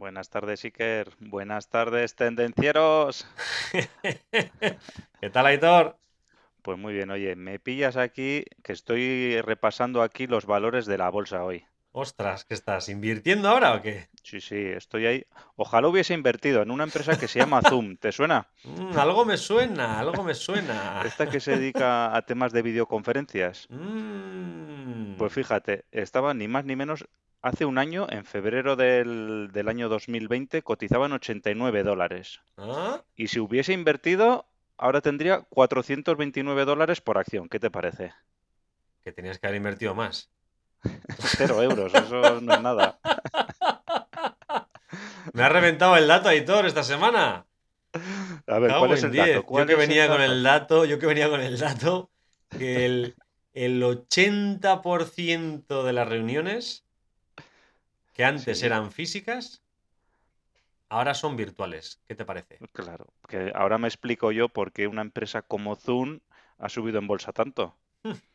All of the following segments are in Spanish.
Buenas tardes, Iker. Buenas tardes, tendencieros. ¿Qué tal, Aitor? Pues muy bien, oye, me pillas aquí que estoy repasando aquí los valores de la bolsa hoy. Ostras, ¿qué estás? ¿Invirtiendo ahora o qué? Sí, sí, estoy ahí. Ojalá hubiese invertido en una empresa que se llama Zoom. ¿Te suena? Mm, algo me suena, algo me suena. Esta que se dedica a temas de videoconferencias. Mm. Pues fíjate, estaba ni más ni menos hace un año, en febrero del, del año 2020, cotizaban 89 dólares. ¿Ah? Y si hubiese invertido, ahora tendría 429 dólares por acción. ¿Qué te parece? Que tenías que haber invertido más. Cero euros, eso no es nada. Me ha reventado el dato, Aitor, esta semana. A ver, Cago ¿cuál es en el 10. dato? Yo ¿Cuál que venía con el dato, yo que venía con el dato que el, el 80% de las reuniones que antes Sí. eran físicas, ahora son virtuales. ¿Qué te parece? Claro, que ahora me explico yo por qué una empresa como Zoom ha subido en bolsa tanto.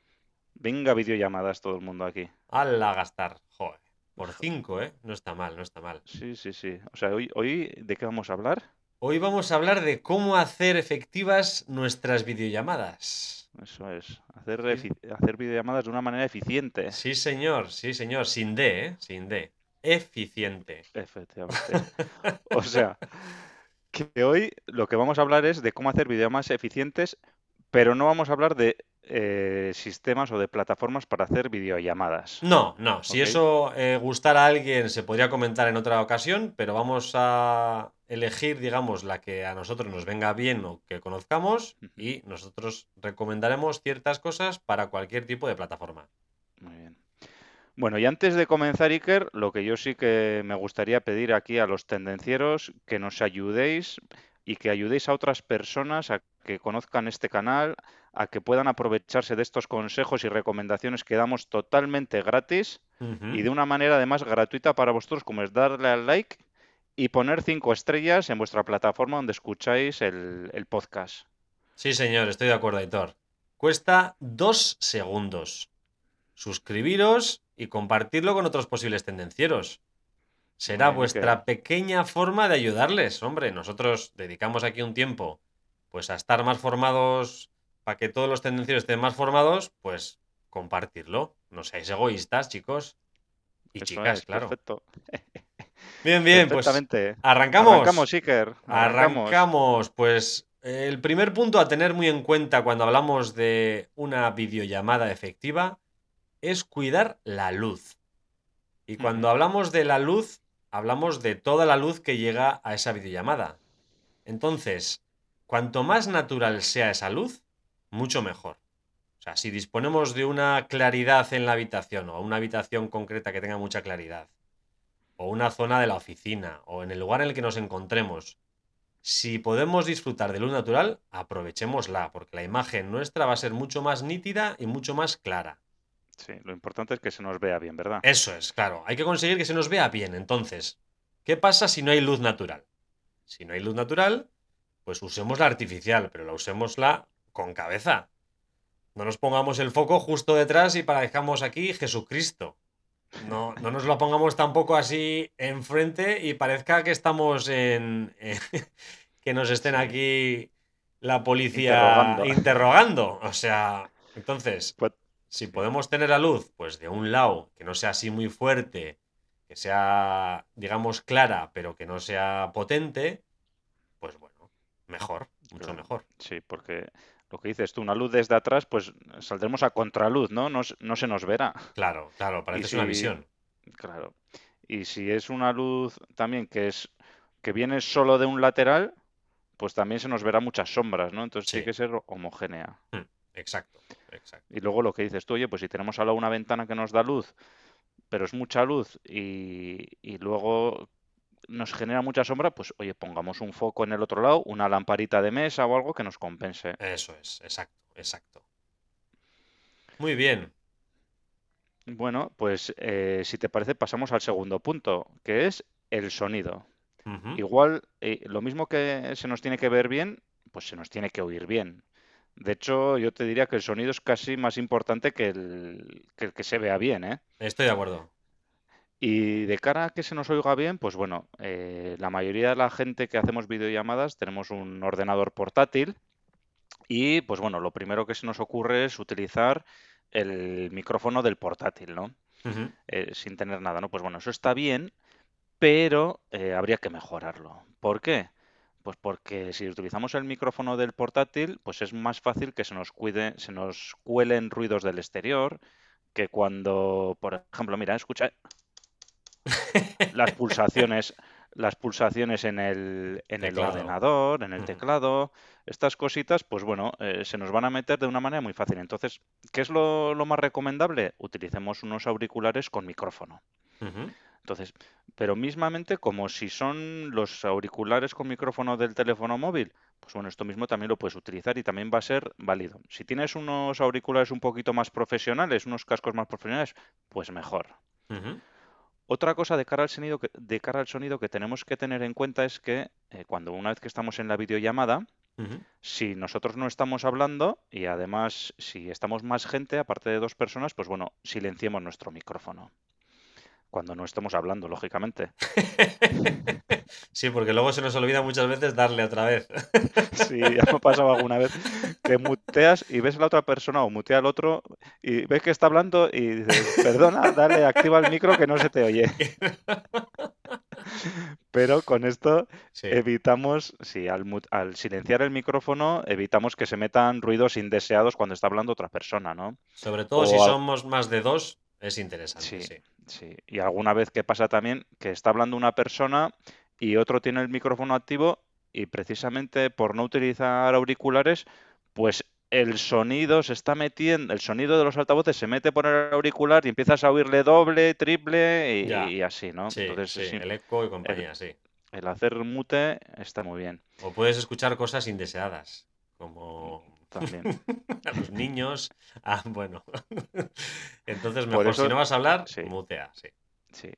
Venga, videollamadas todo el mundo aquí. ¡Hala, gastar! Joder. Por 5, ¿eh? No está mal, no está mal. Sí, sí, sí. O sea, hoy, hoy ¿de qué vamos a hablar? Hoy vamos a hablar de cómo hacer efectivas nuestras videollamadas. Eso es, hacer, hacer videollamadas de una manera eficiente. Sí, señor, sí, señor. Sin D, ¿eh? Sin D. Eficiente. Efectivamente. O sea, que hoy lo que vamos a hablar es de cómo hacer videollamadas eficientes, pero no vamos a hablar de eh, sistemas o de plataformas para hacer videollamadas. No, no. Si eso eh, gustara a alguien, se podría comentar en otra ocasión, pero vamos a elegir, digamos, la que a nosotros nos venga bien o que conozcamos y nosotros recomendaremos ciertas cosas para cualquier tipo de plataforma. Bueno, y antes de comenzar, Iker, lo que yo sí que me gustaría pedir aquí a los tendencieros, que nos ayudéis y que ayudéis a otras personas a que conozcan este canal, a que puedan aprovecharse de estos consejos y recomendaciones que damos totalmente gratis y de una manera además gratuita para vosotros, como es darle al like y poner cinco estrellas en vuestra plataforma donde escucháis el, el podcast. Sí, señor, estoy de acuerdo, Aitor. Cuesta dos segundos. Suscribiros y compartirlo con otros posibles tendencieros. Será bien, vuestra pequeña forma de ayudarles. Hombre, nosotros dedicamos aquí un tiempo pues a estar más formados, para que todos los tendencieros estén más formados, pues compartirlo. No seáis egoístas, chicos. Y Eso chicas, es, claro. perfecto. Bien, bien, pues arrancamos. Arrancamos, Iker. Arrancamos. Arrancamos. Pues el primer punto a tener muy en cuenta cuando hablamos de una videollamada efectiva es cuidar la luz. Y cuando hablamos de la luz, hablamos de toda la luz que llega a esa videollamada. Entonces, cuanto más natural sea esa luz, mucho mejor. O sea, si disponemos de una claridad en la habitación o una habitación concreta que tenga mucha claridad, o una zona de la oficina, o en el lugar en el que nos encontremos, si podemos disfrutar de luz natural, aprovechémosla, porque la imagen nuestra va a ser mucho más nítida y mucho más clara. Sí, lo importante es que se nos vea bien, ¿verdad? Eso es, claro. Hay que conseguir que se nos vea bien. Entonces, ¿qué pasa si no hay luz natural? Si no hay luz natural, pues usemos la artificial, pero la usémosla con cabeza. No nos pongamos el foco justo detrás y parezcamos aquí Jesucristo. No, no nos lo pongamos tampoco así enfrente y parezca que estamos en. que nos estén aquí la policía Interrogando. interrogando. O sea, entonces, Pues, si podemos tener la luz, pues de un lado, que no sea así muy fuerte, que sea, digamos, clara, pero que no sea potente, pues bueno, mejor, mucho Claro. mejor. sí, porque lo que dices tú, una luz desde atrás, pues saldremos a contraluz, ¿no? No, no se nos verá. Claro, claro, es una si- visión. Claro. Y si es una luz también que es que viene solo de un lateral, pues también se nos verá muchas sombras, ¿no? Entonces Sí. tiene que ser homogénea. Exacto, exacto. Y luego lo que dices tú, oye, pues si tenemos al lado una ventana que nos da luz, pero es mucha luz y, y luego nos genera mucha sombra, pues oye, pongamos un foco en el otro lado, una lamparita de mesa o algo que nos compense. Eso es, exacto, exacto. Muy bien. Bueno, pues eh, si te parece, pasamos al segundo punto, que es el sonido. Igual, eh, lo mismo que se nos tiene que ver bien, pues se nos tiene que oír bien. De hecho, yo te diría que el sonido es casi más importante que el que, el que se vea bien, ¿eh? Estoy de acuerdo. Y de cara a que se nos oiga bien, pues bueno, eh, la mayoría de la gente que hacemos videollamadas tenemos un ordenador portátil y pues bueno, lo primero que se nos ocurre es utilizar el micrófono del portátil, ¿no? Eh, sin tener nada, ¿no? Pues bueno, eso está bien, pero eh, habría que mejorarlo. ¿Por qué? Pues porque si utilizamos el micrófono del portátil, pues es más fácil que se nos cuide, se nos cuelen ruidos del exterior, que cuando, por ejemplo, mira, escucha las pulsaciones, las pulsaciones en el, en el ordenador, en el teclado, estas cositas, pues bueno, eh, se nos van a meter de una manera muy fácil. Entonces, ¿qué es lo, lo más recomendable? Utilicemos unos auriculares con micrófono. Entonces, pero mismamente como si son los auriculares con micrófono del teléfono móvil, pues bueno, esto mismo también lo puedes utilizar y también va a ser válido. Si tienes unos auriculares un poquito más profesionales, unos cascos más profesionales, pues mejor. Otra cosa de cara al sonido que, de cara al sonido que tenemos que tener en cuenta es que eh, cuando una vez que estamos en la videollamada, si nosotros no estamos hablando y además si estamos más gente, aparte de dos personas, pues bueno, silenciemos nuestro micrófono. Cuando no estemos hablando, lógicamente. Sí, porque luego se nos olvida muchas veces darle otra vez. Sí, ya me ha pasado alguna vez que muteas y ves a la otra persona o mutea al otro y ves que está hablando y dices, perdona, dale, activa el micro que no se te oye. Pero con esto Sí, evitamos, sí, al, al silenciar el micrófono, evitamos que se metan ruidos indeseados cuando está hablando otra persona, ¿no? sobre todo si a- somos más de dos, es interesante, Sí, sí. Sí. Y alguna vez que pasa también que está hablando una persona y otro tiene el micrófono activo y precisamente por no utilizar auriculares, pues el sonido se está metiendo, el sonido de los altavoces se mete por el auricular y empiezas a oírle doble, triple y, Ya. y así, ¿no? Sí, Entonces, sí, sí, el eco y compañía, sí. el hacer mute está muy bien O puedes escuchar cosas indeseadas, como también. a los niños. Ah, bueno. Entonces, mejor, eso- si no vas a hablar, sí. mutea, sí. Sí.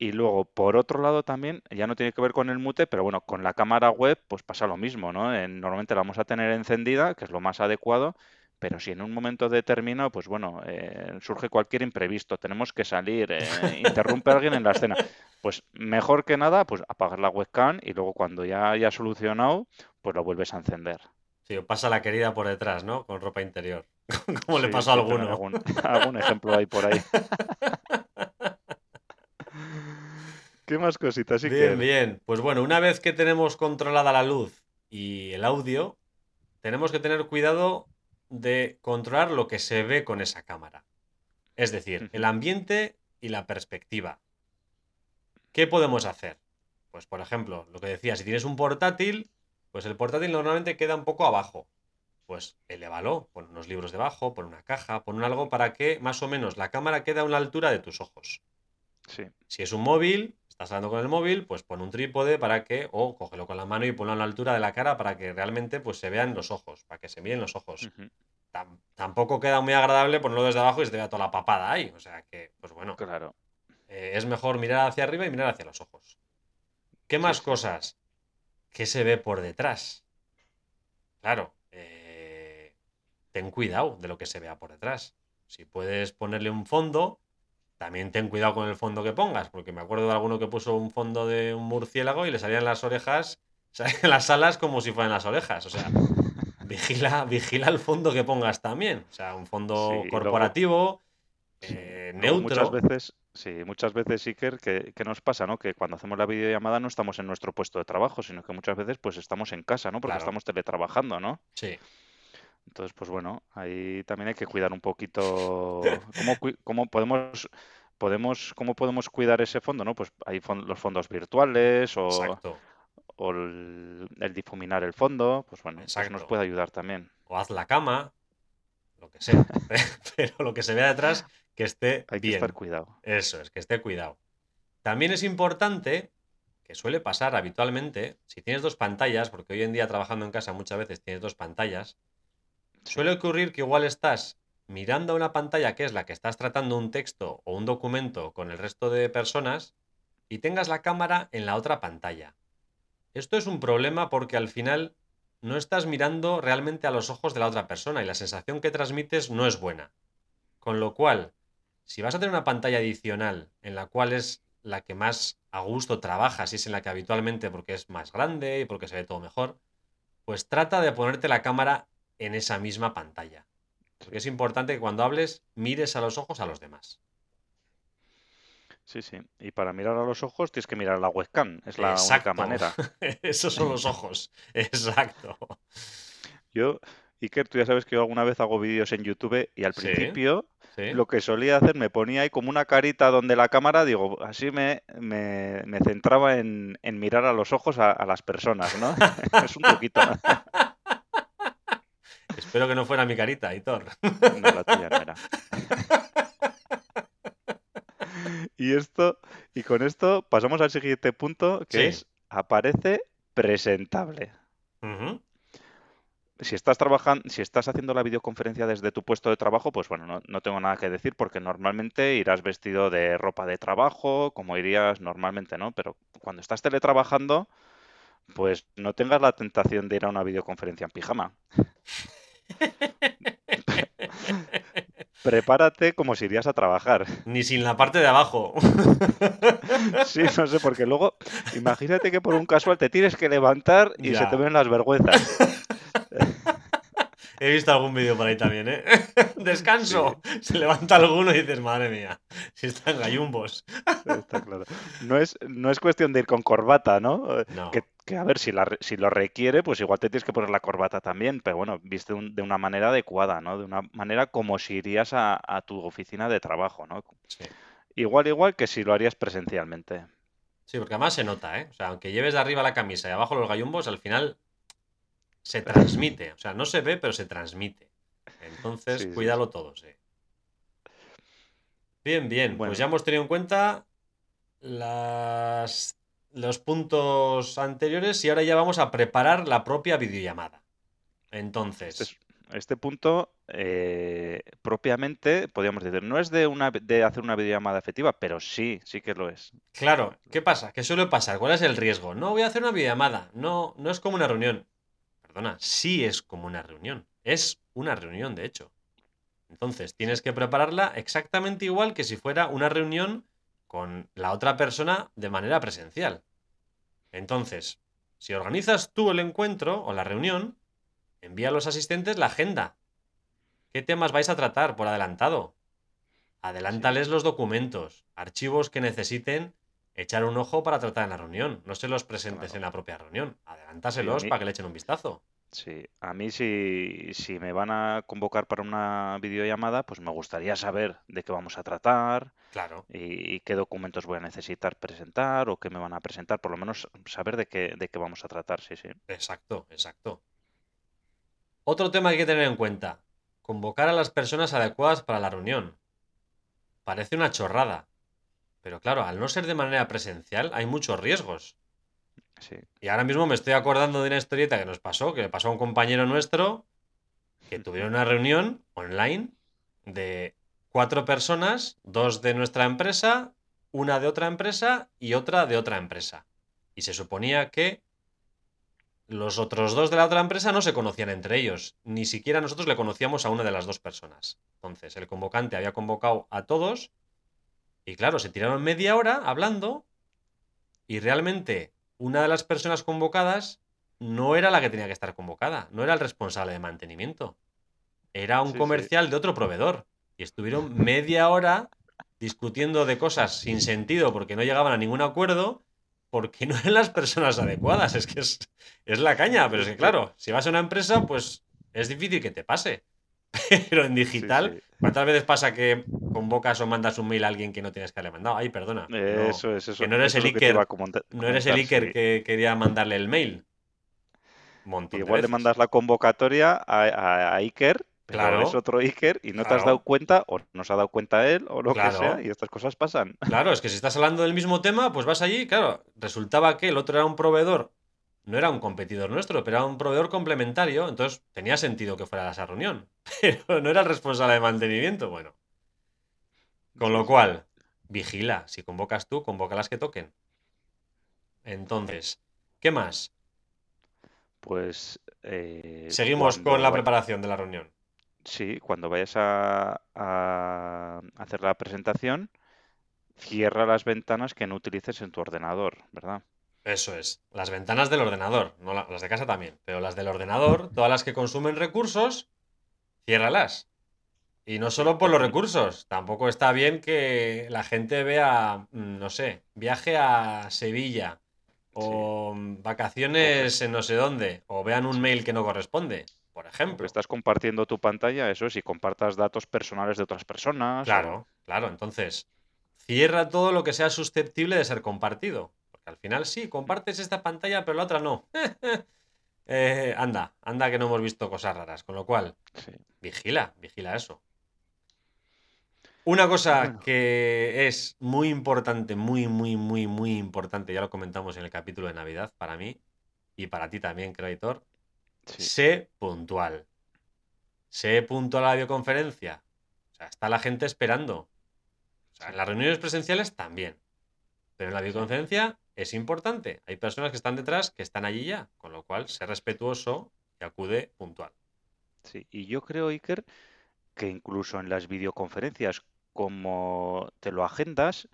Y luego, por otro lado también, ya no tiene que ver con el mute, pero bueno, con la cámara web pues pasa lo mismo, ¿no? En- normalmente la vamos a tener encendida, que es lo más adecuado, pero si en un momento determinado, pues bueno, eh, surge cualquier imprevisto, tenemos que salir, eh, interrumpe a alguien en la escena, pues mejor que nada, pues apagar la webcam y luego cuando ya haya solucionado, pues lo vuelves a encender. Sí, pasa la querida por detrás, ¿no? Con ropa interior. Como le pasó a alguno. Algún, algún ejemplo hay por ahí. ¿Qué más cositas, Bien, bien. Pues bueno, una vez que tenemos controlada la luz y el audio, tenemos que tener cuidado de controlar lo que se ve con esa cámara. Es decir, el ambiente y la perspectiva. ¿Qué podemos hacer? Pues por ejemplo, lo que decía, si tienes un portátil, pues el portátil normalmente queda un poco abajo. Pues elévalo, pon unos libros debajo, pon una caja, pon un algo para que más o menos la cámara quede a una altura de tus ojos. Sí, Si es un móvil, estás hablando con el móvil, pues pon un trípode para que, o cógelo con la mano y ponlo a la altura de la cara para que realmente pues se vean los ojos, para que se miren los ojos. tampoco queda muy agradable ponerlo desde abajo y se te vea toda la papada ahí. O sea que, pues bueno, claro. eh, es mejor mirar hacia arriba y mirar hacia los ojos. ¿Qué Sí, más sí. cosas? ¿Qué se ve por detrás? Claro, eh, ten cuidado de lo que se vea por detrás. Si puedes ponerle un fondo, también ten cuidado con el fondo que pongas, porque me acuerdo de alguno que puso un fondo de un murciélago y le salían las orejas, salían las alas como si fueran las orejas. O sea, vigila, vigila el fondo que pongas también. O sea, un fondo Sí, y luego- corporativo, eh, neutro. Muchas veces, sí, muchas veces, Iker, que, que nos pasa, ¿no? Que cuando hacemos la videollamada no estamos en nuestro puesto de trabajo, sino que muchas veces pues estamos en casa, ¿no? Porque Claro. estamos teletrabajando, ¿no? Sí, Entonces, pues bueno, ahí también hay que cuidar un poquito cómo, cómo podemos, podemos, cómo podemos cuidar ese fondo, ¿no? Pues hay los fondos virtuales o, el, el difuminar el fondo, pues bueno, eso nos puede ayudar también. o haz la cama, lo que sea. Pero lo que se vea detrás, que esté Hay que bien. estar cuidado. Eso es, que esté cuidado. También es importante que suele pasar habitualmente, si tienes dos pantallas, porque hoy en día trabajando en casa muchas veces tienes dos pantallas, suele ocurrir que igual estás mirando a una pantalla que es la que estás tratando un texto o un documento con el resto de personas y tengas la cámara en la otra pantalla. Esto es un problema porque al final no estás mirando realmente a los ojos de la otra persona y la sensación que transmites no es buena. Con lo cual, si vas a tener una pantalla adicional en la cual es la que más a gusto trabajas y es en la que habitualmente porque es más grande y porque se ve todo mejor, pues trata de ponerte la cámara en esa misma pantalla. Porque es importante que cuando hables mires a los ojos a los demás. Sí, sí. Y para mirar a los ojos tienes que mirar a la webcam. Es la única manera. Esos son los ojos. Exacto. Yo, Iker, tú ya sabes que yo alguna vez hago vídeos en YouTube y al principio lo que solía hacer, me ponía ahí como una carita donde la cámara, digo, así me, me, centraba en, mirar a los ojos a, las personas, ¿no? es un poquito. Espero que no fuera mi carita, Hitor. No, la tuya no era. Y esto, y con esto pasamos al siguiente punto, que es aparece presentable si estás trabajando, si estás haciendo la videoconferencia desde tu puesto de trabajo, pues bueno, no, tengo nada que decir porque normalmente irás vestido de ropa de trabajo, como irías normalmente, ¿no? Pero cuando estás teletrabajando, pues no tengas la tentación de ir a una videoconferencia en pijama. Prepárate como si irías a trabajar. Ni sin la parte de abajo. Sí, no sé, porque luego imagínate que por un casual te tienes que levantar y se te ven las vergüenzas. He visto algún vídeo por ahí también, ¿eh? Descanso. Se levanta alguno y dices, madre mía, si están gallumbos. Está claro. No es, no es cuestión de ir con corbata, ¿no? Que, a ver, si, la, si lo requiere, pues igual te tienes que poner la corbata también, pero bueno, viste de una manera adecuada, ¿no? De una manera como si irías a, tu oficina de trabajo, ¿no? Igual, igual que si lo harías presencialmente. Sí, porque además se nota, ¿eh? O sea, aunque lleves de arriba la camisa y abajo los gallumbos, al final se transmite. O sea, no se ve, pero se transmite. Entonces, cuídalo todo, sí. Bien, bien. Pues ya hemos tenido en cuenta las, los puntos anteriores y ahora ya vamos a preparar la propia videollamada. Entonces. Este, este punto, eh, propiamente, podríamos decir, no es de, una, de hacer una videollamada efectiva, pero sí, sí que lo es. Claro, ¿qué pasa? ¿Qué suele pasar? ¿Cuál es el riesgo? No voy a hacer una videollamada. No, no es como una reunión perdona, sí es como una reunión. Es una reunión, de hecho. Entonces, tienes que prepararla exactamente igual que si fuera una reunión con la otra persona de manera presencial. Entonces, si organizas tú el encuentro o la reunión, envía a los asistentes la agenda. ¿Qué temas vais a tratar por adelantado? Adelántales los documentos, archivos que necesiten echar un ojo para tratar en la reunión. No se los presentes en la propia reunión. Adelántaselos para que le echen un vistazo. Sí, a mí si, si me van a convocar para una videollamada, pues me gustaría saber de qué vamos a tratar Claro. y, qué documentos voy a necesitar presentar o qué me van a presentar, por lo menos saber de qué, de qué vamos a tratar, sí, sí. Exacto, exacto. Otro tema que hay que tener en cuenta. Convocar a las personas adecuadas para la reunión. Parece una chorrada, pero claro, al no ser de manera presencial, hay muchos riesgos. Y ahora mismo me estoy acordando de una historieta que nos pasó, que le pasó a un compañero nuestro, que tuvieron una reunión online de cuatro personas, dos de nuestra empresa, una de otra empresa y otra de otra empresa. Y se suponía que los otros dos de la otra empresa no se conocían entre ellos, ni siquiera nosotros le conocíamos a una de las dos personas. Entonces, el convocante había convocado a todos y claro, se tiraron media hora hablando y realmente una de las personas convocadas no era la que tenía que estar convocada, no era el responsable de mantenimiento. Era un comercial de otro proveedor. Y estuvieron media hora discutiendo de cosas sin sentido porque no llegaban a ningún acuerdo, porque no eran las personas adecuadas. Es que es, es la caña, pero es que claro, si vas a una empresa, pues es difícil que te pase. Pero en digital, ¿cuántas veces pasa que convocas o mandas un mail a alguien que no tienes que haberle mandado? Ay, perdona. eso es, eso. Que no eres el Iker, no eres el Iker que quería mandarle el mail. Igual le mandas la convocatoria a, Iker pero es Claro, otro Iker y no te has dado cuenta, o no se ha dado cuenta él, o lo que sea, y estas cosas pasan. Claro, es que si estás hablando del mismo tema, pues vas allí, claro, resultaba que el otro era un proveedor, no era un competidor nuestro, pero era un proveedor complementario, entonces tenía sentido que fuera a esa reunión, pero no era el responsable de mantenimiento, bueno. Con lo cual, vigila, si convocas tú, convoca las que toquen. Entonces, ¿qué más? Pues eh, Seguimos con la preparación de la reunión. sí, cuando vayas a, a hacer la presentación, cierra las ventanas que no utilices en tu ordenador, ¿verdad? Eso es, las ventanas del ordenador, no la- las de casa también, pero las del ordenador, todas las que consumen recursos, ciérralas. Y no solo por los recursos, tampoco está bien que la gente vea, mm, no sé, viaje a Sevilla o vacaciones en no sé dónde, o vean un mail que no corresponde, por ejemplo. estás compartiendo tu pantalla, eso es, y compartas datos personales de otras personas o Claro, claro, entonces, cierra todo lo que sea susceptible de ser compartido. Al final sí, compartes esta pantalla, pero la otra no. Eh, anda, anda que no hemos visto cosas raras, con lo cual, sí. vigila, vigila eso. Una cosa Bueno, que es muy importante, muy, muy, muy, muy importante, ya lo comentamos en el capítulo de Navidad para mí y para ti también, sí, sé puntual. Sé puntual a la videoconferencia. O sea, está la gente esperando. O sea, sí, en las reuniones presenciales también. Pero en la videoconferencia es importante. Hay personas que están detrás que están allí ya. Con lo cual, sé respetuoso y acude puntual. sí. Y yo creo, Iker, que incluso en las videoconferencias, como te lo agendas,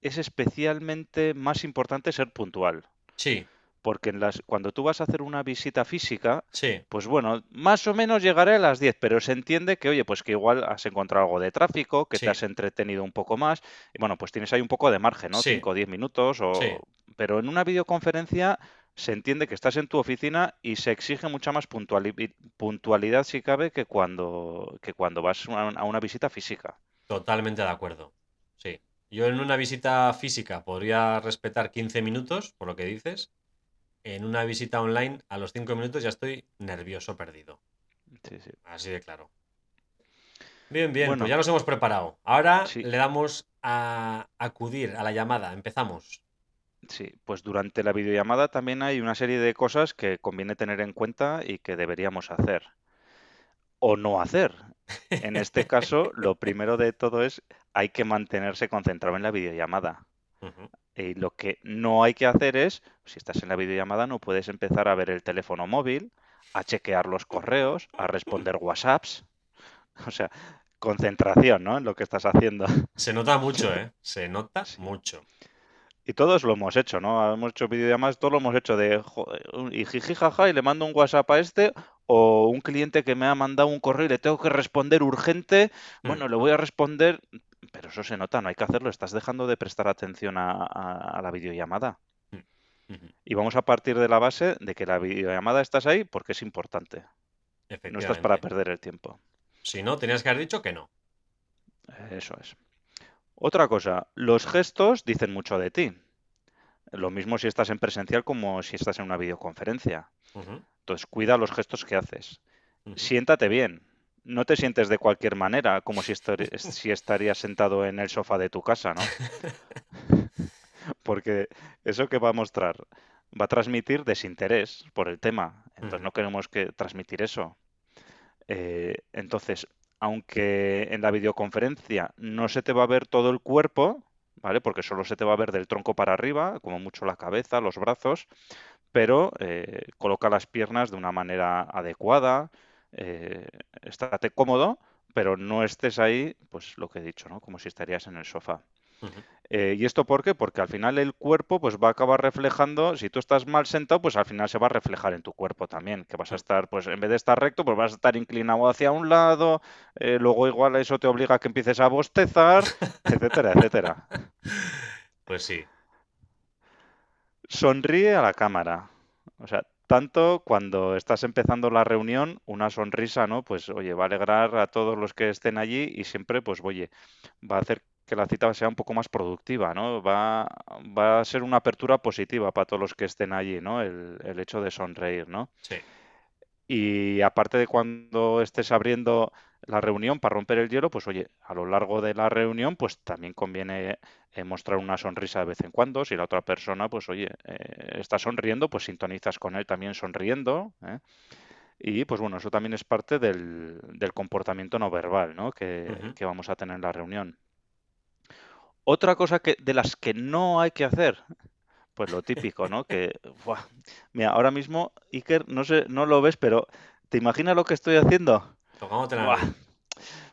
es especialmente más importante ser puntual. Sí, Porque en las, cuando tú vas a hacer una visita física, sí, pues bueno, más o menos llegaré a las 10, pero se entiende que, oye, pues que igual has encontrado algo de tráfico, que te has entretenido un poco más, y bueno, pues tienes ahí un poco de margen, ¿no? sí, 5 o 10 minutos, o... pero en una videoconferencia se entiende que estás en tu oficina y se exige mucha más puntuali- puntualidad, si cabe, que cuando, que cuando vas a una a una visita física. Totalmente de acuerdo. Sí. Yo en una visita física podría respetar 15 minutos, por lo que dices. En una visita online, a los 5 minutos ya estoy nervioso perdido. Sí, sí. Así de claro. Bien, bien, pues Bueno, ya nos hemos preparado. Ahora sí, le damos a acudir a la llamada. Empezamos. sí. Pues durante la videollamada también hay una serie de cosas que conviene tener en cuenta y que deberíamos hacer. O no hacer. En este caso, lo primero de todo es hay que mantenerse concentrado en la videollamada. Ujú. Y lo que no hay que hacer es, si estás en la videollamada, no puedes empezar a ver el teléfono móvil, a chequear los correos, a responder WhatsApps. O sea, concentración, ¿no? En lo que estás haciendo. Se nota mucho, ¿eh? Se nota Sí. mucho. Y todos lo hemos hecho, ¿no? Hemos hecho videollamadas, todos lo hemos hecho de y jiji jaja y le mando un WhatsApp a este o un cliente que me ha mandado un correo y le tengo que responder urgente, Mm, bueno, le voy a responder, pero eso se nota, no hay que hacerlo, estás dejando de prestar atención a, a- a la videollamada. mm. Y vamos a partir de la base de que la videollamada estás ahí porque es importante, no estás para perder el tiempo. Si no, tenías que haber dicho que no. Eso es. Otra cosa, los gestos dicen mucho de ti. Lo mismo si estás en presencial como si estás en una videoconferencia. Entonces, cuida los gestos que haces. Siéntate bien. No te sientes de cualquier manera, como si, estar- si estarías sentado en el sofá de tu casa, ¿no? Porque eso que va a mostrar va a transmitir desinterés por el tema. Entonces, no queremos que transmitir eso. Eh, entonces, aunque en la videoconferencia no se te va a ver todo el cuerpo, ¿vale? Porque solo se te va a ver del tronco para arriba, como mucho la cabeza, los brazos, pero eh, coloca las piernas de una manera adecuada, eh, estate cómodo, pero no estés ahí, pues lo que he dicho, ¿no? Como si estarías en el sofá. Eh, ¿y esto por qué? Porque al final el cuerpo pues va a acabar reflejando, si tú estás mal sentado, pues al final se va a reflejar en tu cuerpo también, que vas a estar, pues en vez de estar recto, pues vas a estar inclinado hacia un lado, eh, luego igual eso te obliga a que empieces a bostezar, etcétera, etcétera. Pues sí. Sonríe a la cámara. O sea, tanto cuando estás empezando la reunión, una sonrisa, ¿no? Pues oye, va a alegrar a todos los que estén allí y siempre, pues oye, va a hacer que la cita sea un poco más productiva, ¿no? Va, va a ser una apertura positiva para todos los que estén allí, ¿no? El, el hecho de sonreír, ¿no? Sí. Y aparte de cuando estés abriendo la reunión para romper el hielo, pues oye, a lo largo de la reunión, pues también conviene eh, mostrar una sonrisa de vez en cuando. Si la otra persona, pues oye, eh, está sonriendo, pues sintonizas con él también sonriendo. ¿eh? Y pues bueno, eso también es parte del, del comportamiento no verbal, ¿no? Que, que vamos a tener en la reunión. Otra cosa que, de las que no hay que hacer, pues lo típico, ¿no? Que, buah, mira, ahora mismo, Iker, no sé, no lo ves, pero ¿te imaginas lo que estoy haciendo? Tocándote la Buah, nariz.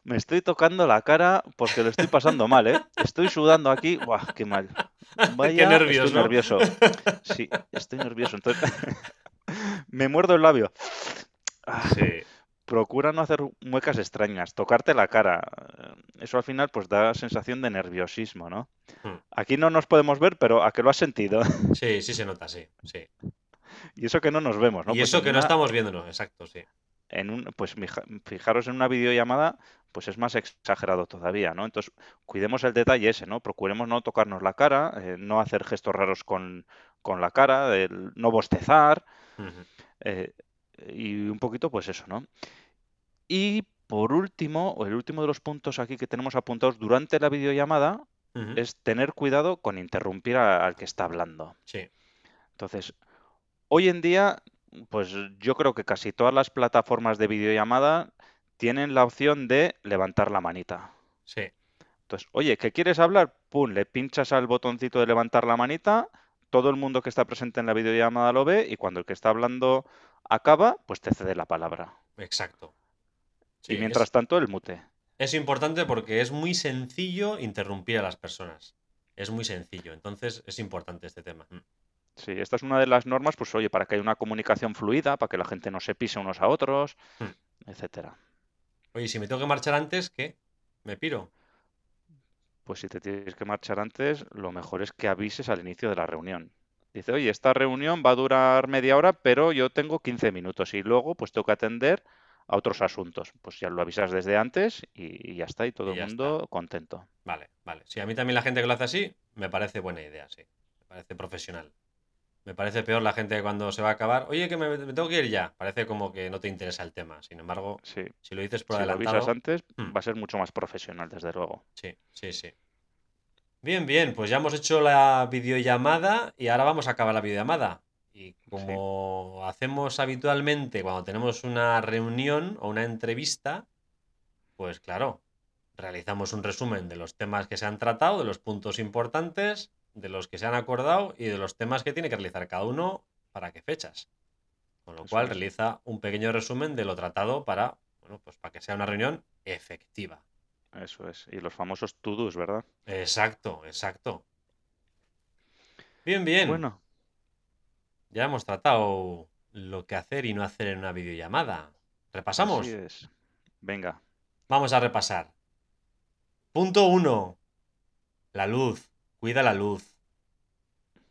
me estoy tocando la cara porque lo estoy pasando mal, ¿eh? Estoy sudando aquí, buah, qué mal. Qué Vaya, nervios, estoy ¿no? nervioso. Sí, estoy nervioso. Entonces, me muerdo el labio. Ah, Sí, procura no hacer muecas extrañas, tocarte la cara. Eh, Eso al final pues da sensación de nerviosismo, ¿no? Hmm. Aquí no nos podemos ver, pero a que lo has sentido. sí, sí se nota, sí, sí. Y eso que no nos vemos, ¿no? Y Pues eso que no estamos viéndonos, exacto, sí. en un, pues fijaros en una videollamada, pues es más exagerado todavía, ¿no? Entonces, cuidemos el detalle ese, ¿no? Procuremos no tocarnos la cara, eh, no hacer gestos raros con, con la cara, el no bostezar, eh, y un poquito, pues eso, ¿no? Y por último, o el último de los puntos aquí que tenemos apuntados durante la videollamada, es tener cuidado con interrumpir a- al que está hablando. Sí, Entonces, hoy en día, pues yo creo que casi todas las plataformas de videollamada tienen la opción de levantar la manita. sí, Entonces, oye, ¿qué quieres hablar? Pum, le pinchas al botoncito de levantar la manita, todo el mundo que está presente en la videollamada lo ve y cuando el que está hablando acaba, pues te cede la palabra. exacto. Y mientras es, tanto, el mute. es importante porque es muy sencillo interrumpir a las personas. Es muy sencillo, entonces es importante este tema. Mm. Sí, esta es una de las normas, pues oye, para que haya una comunicación fluida, para que la gente no se pise unos a otros, Mm. etcétera. Oye, si me tengo que marchar antes, ¿qué? ¿Me piro? Pues si te tienes que marchar antes, lo mejor es que avises al inicio de la reunión. Dice, oye, esta reunión va a durar media hora, pero yo tengo 15 minutos y luego pues tengo que atender a otros asuntos. Pues ya lo avisas desde antes y, y ya está, y todo Y el mundo está. contento. Vale, vale. Sí, a mí también la gente que lo hace así, me parece buena idea, sí. Me parece profesional. Me parece peor la gente cuando se va a acabar, oye, que me, me tengo que ir ya. Parece como que no te interesa el tema. Sin embargo, Sí, si lo dices por si lo avisas adelantado, antes, hmm, va a ser mucho más profesional, desde luego. sí, sí, sí. Bien, bien, pues ya hemos hecho la videollamada y ahora vamos a acabar la videollamada. Y Sí, como hacemos habitualmente cuando tenemos una reunión o una entrevista, pues claro, realizamos un resumen de los temas que se han tratado, de los puntos importantes, de los que se han acordado y de los temas que tiene que realizar cada uno para qué fechas. Con lo eso cual es. realiza un pequeño resumen de lo tratado para, bueno, pues para que sea una reunión efectiva. Eso es. Y los famosos to-dos, ¿verdad? Exacto, exacto. Bien, bien. Bueno, Ya hemos tratado lo que hacer y no hacer en una videollamada. así ¿Repasamos? es. Venga, Vamos a repasar. Punto 1. La luz. Cuida la luz.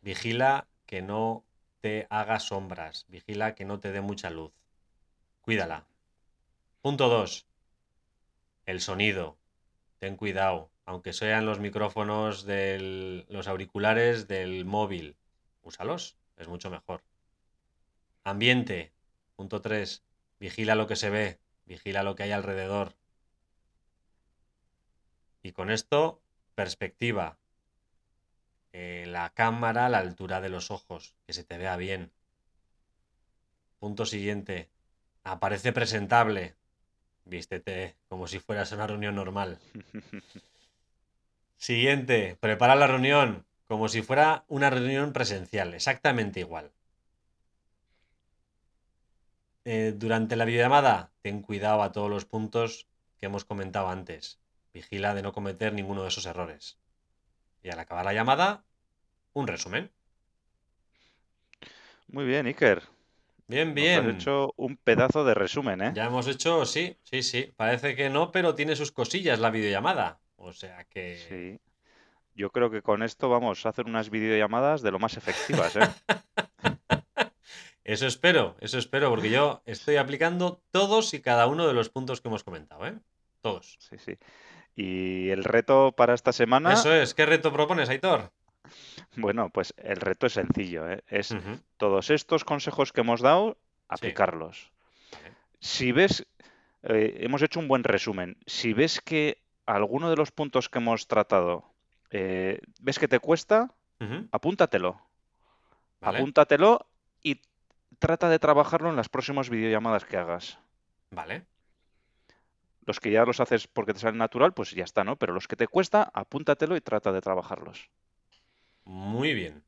Vigila que no te haga sombras. Vigila que no te dé mucha luz. Cuídala. Punto 2. El sonido. Ten cuidado. Aunque sean los micrófonos de los auriculares del móvil. Úsalos. Es mucho mejor. Ambiente. Punto 3. Vigila lo que se ve. Vigila lo que hay alrededor. Y con esto, perspectiva. Eh, la cámara a la altura de los ojos, que se te vea bien. Punto siguiente. Aparece presentable. Vístete como si fueras una reunión normal. Siguiente. Prepara la reunión como si fuera una reunión presencial. Exactamente igual. Eh, durante la videollamada, ten cuidado a todos los puntos que hemos comentado antes. Vigila de no cometer ninguno de esos errores. Y al acabar la llamada, un resumen. muy bien, Iker. Bien, Nos has bien. hecho un pedazo de resumen, ¿eh? Ya hemos hecho, sí, sí, sí. Parece que no, pero tiene sus cosillas la videollamada. O sea que... Sí. Yo creo que con esto vamos a hacer unas videollamadas de lo más efectivas, ¿eh? Eso espero, eso espero, porque yo estoy aplicando todos y cada uno de los puntos que hemos comentado, ¿eh? Todos. Sí, sí. Y el reto para esta semana, Eso es. ¿Qué reto propones, Aitor? bueno, pues el reto es sencillo, ¿eh? Es todos estos consejos que hemos dado, Sí, aplicarlos. Si ves, eh, hemos hecho un buen resumen. Si ves que alguno de los puntos que hemos tratado, eh, ves que te cuesta, apúntatelo. Vale, Apúntatelo y trata de trabajarlo en las próximas videollamadas que hagas. vale. Los que ya los haces porque te salen natural, pues ya está, ¿no? Pero los que te cuesta, apúntatelo y trata de trabajarlos. Muy bien.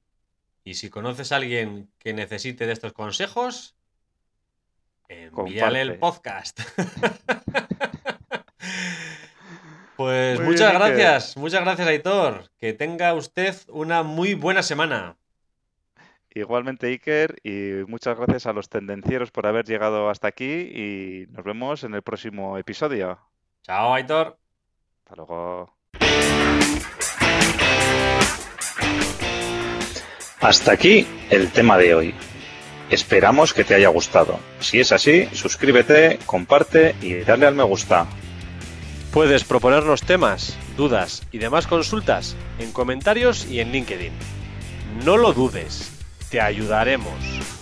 Y si conoces a alguien que necesite de estos consejos, envíale el podcast. Pues Muy muchas bien, gracias, muchas gracias, Aitor. Que tenga usted una muy buena semana. Igualmente, Iker, y muchas gracias a los tendencieros por haber llegado hasta aquí y nos vemos en el próximo episodio. Chao, Aitor. Hasta luego. Hasta aquí el tema de hoy. Esperamos que te haya gustado. Si es así, suscríbete, comparte y dale al me gusta. Puedes proponernos temas, dudas y demás consultas en comentarios y en LinkedIn. No lo dudes, te ayudaremos.